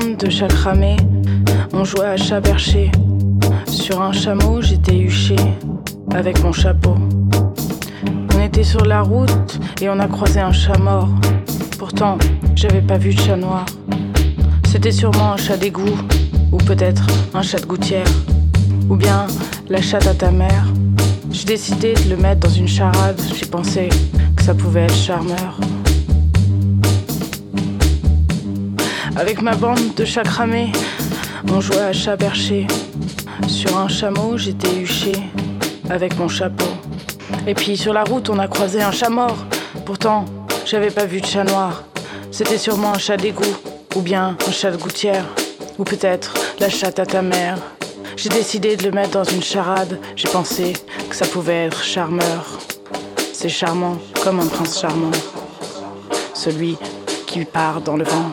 de chats cramés, on jouait à chat perché. Sur un chameau, j'étais huché avec mon chapeau. On était sur la route et on a croisé un chat mort. Pourtant, j'avais pas vu de chat noir. C'était sûrement un chat d'égout, ou peut-être un chat de gouttière, ou bien la chatte à ta mère. J'ai décidé de le mettre dans une charade, j'ai pensé que ça pouvait être charmeur. Avec ma bande de chats cramés, on jouait à chat perché. Sur un chameau, j'étais huché avec mon chapeau. Et puis sur la route, on a croisé un chat mort. Pourtant, j'avais pas vu de chat noir. C'était sûrement un chat d'égout, ou bien un chat de gouttière, ou peut-être la chatte à ta mère. J'ai décidé de le mettre dans une charade. J'ai pensé que ça pouvait être charmeur. C'est charmant, comme un prince charmant. Celui qui part dans le vent.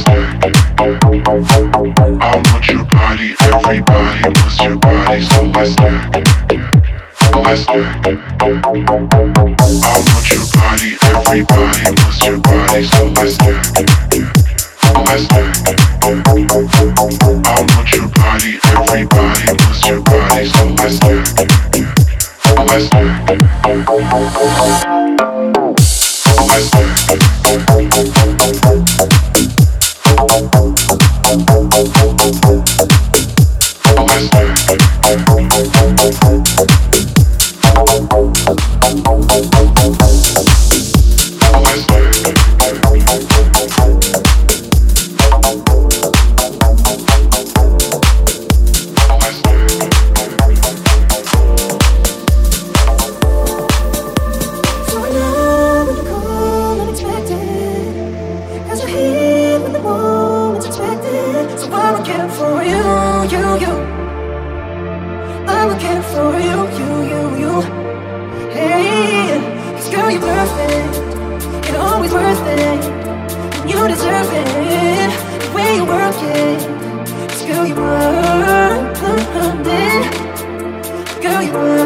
Get. I want your body, everybody wants your body, so let's. I want your body, everybody your body, so. I want your body, everybody wants your body, so let's be perfect. It always worth it. You deserve it. The way you work it. Girl, you're were. Girl, you were.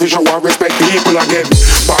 Fi show and respect people again. Bam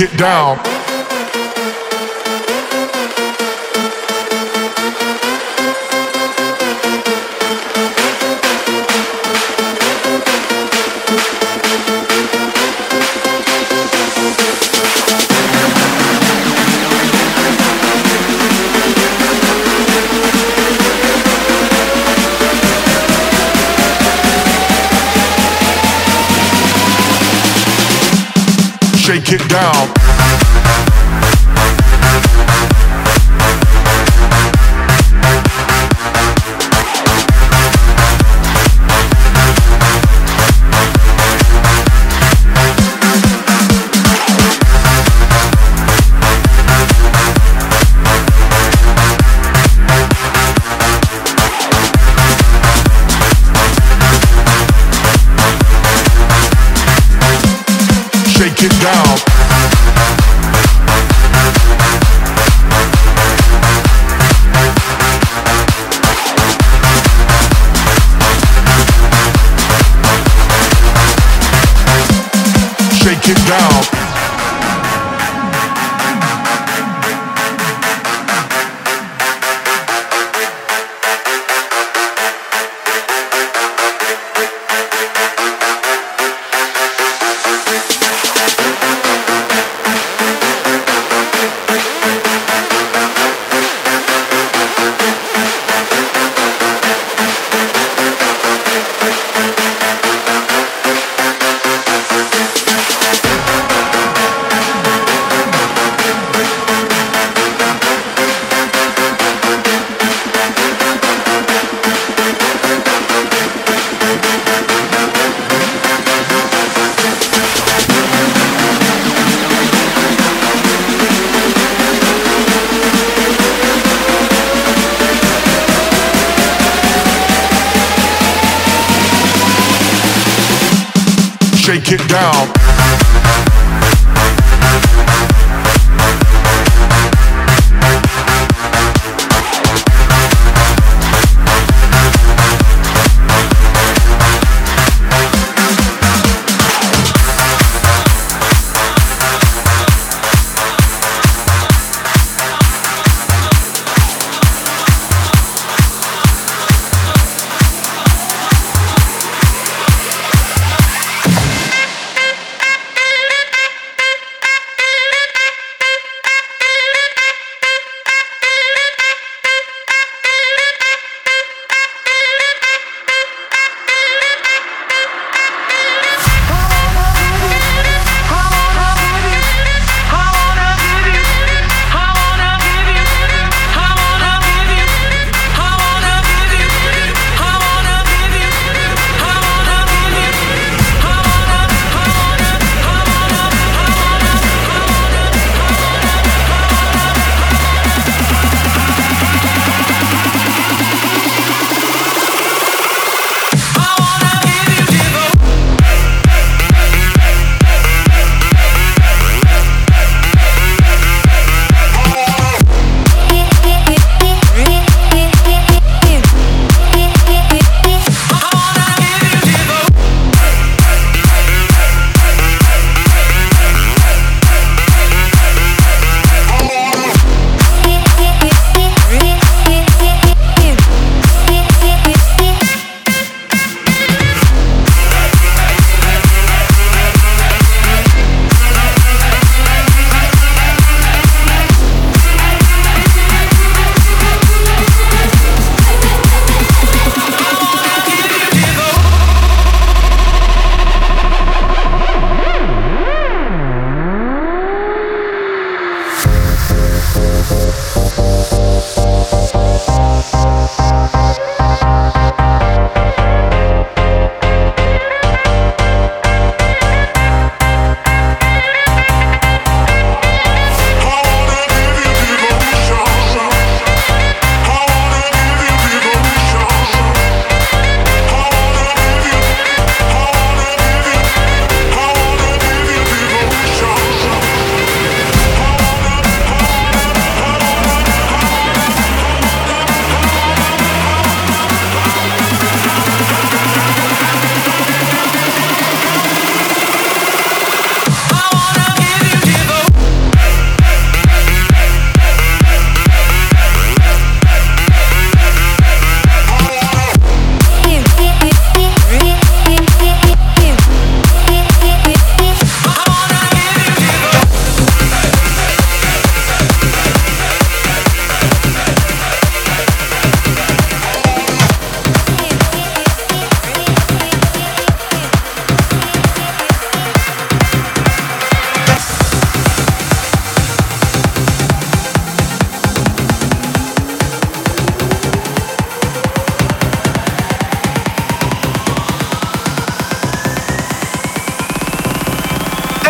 shake it down.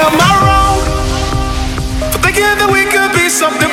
Am I wrong for thinking that we could be something?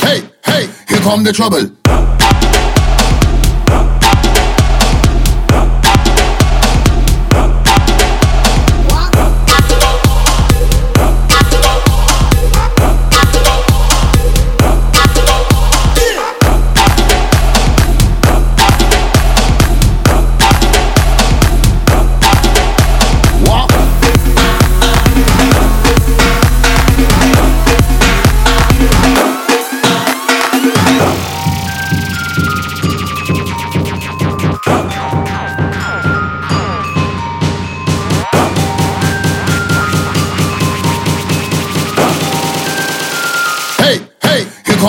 Hey, hey, here come the trouble.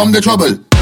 Come the trouble.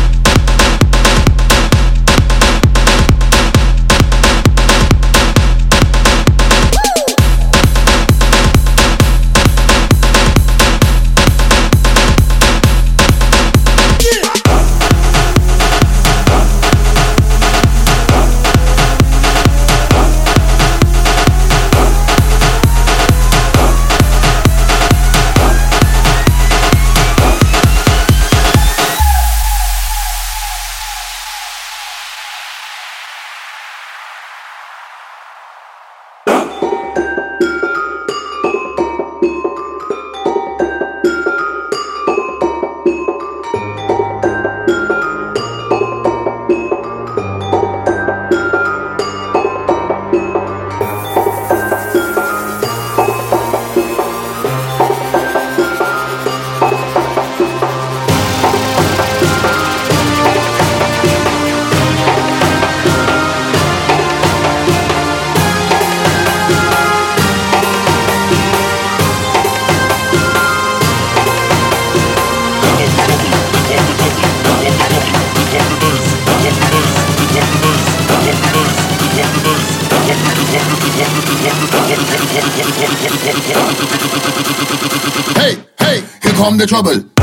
Come the trouble.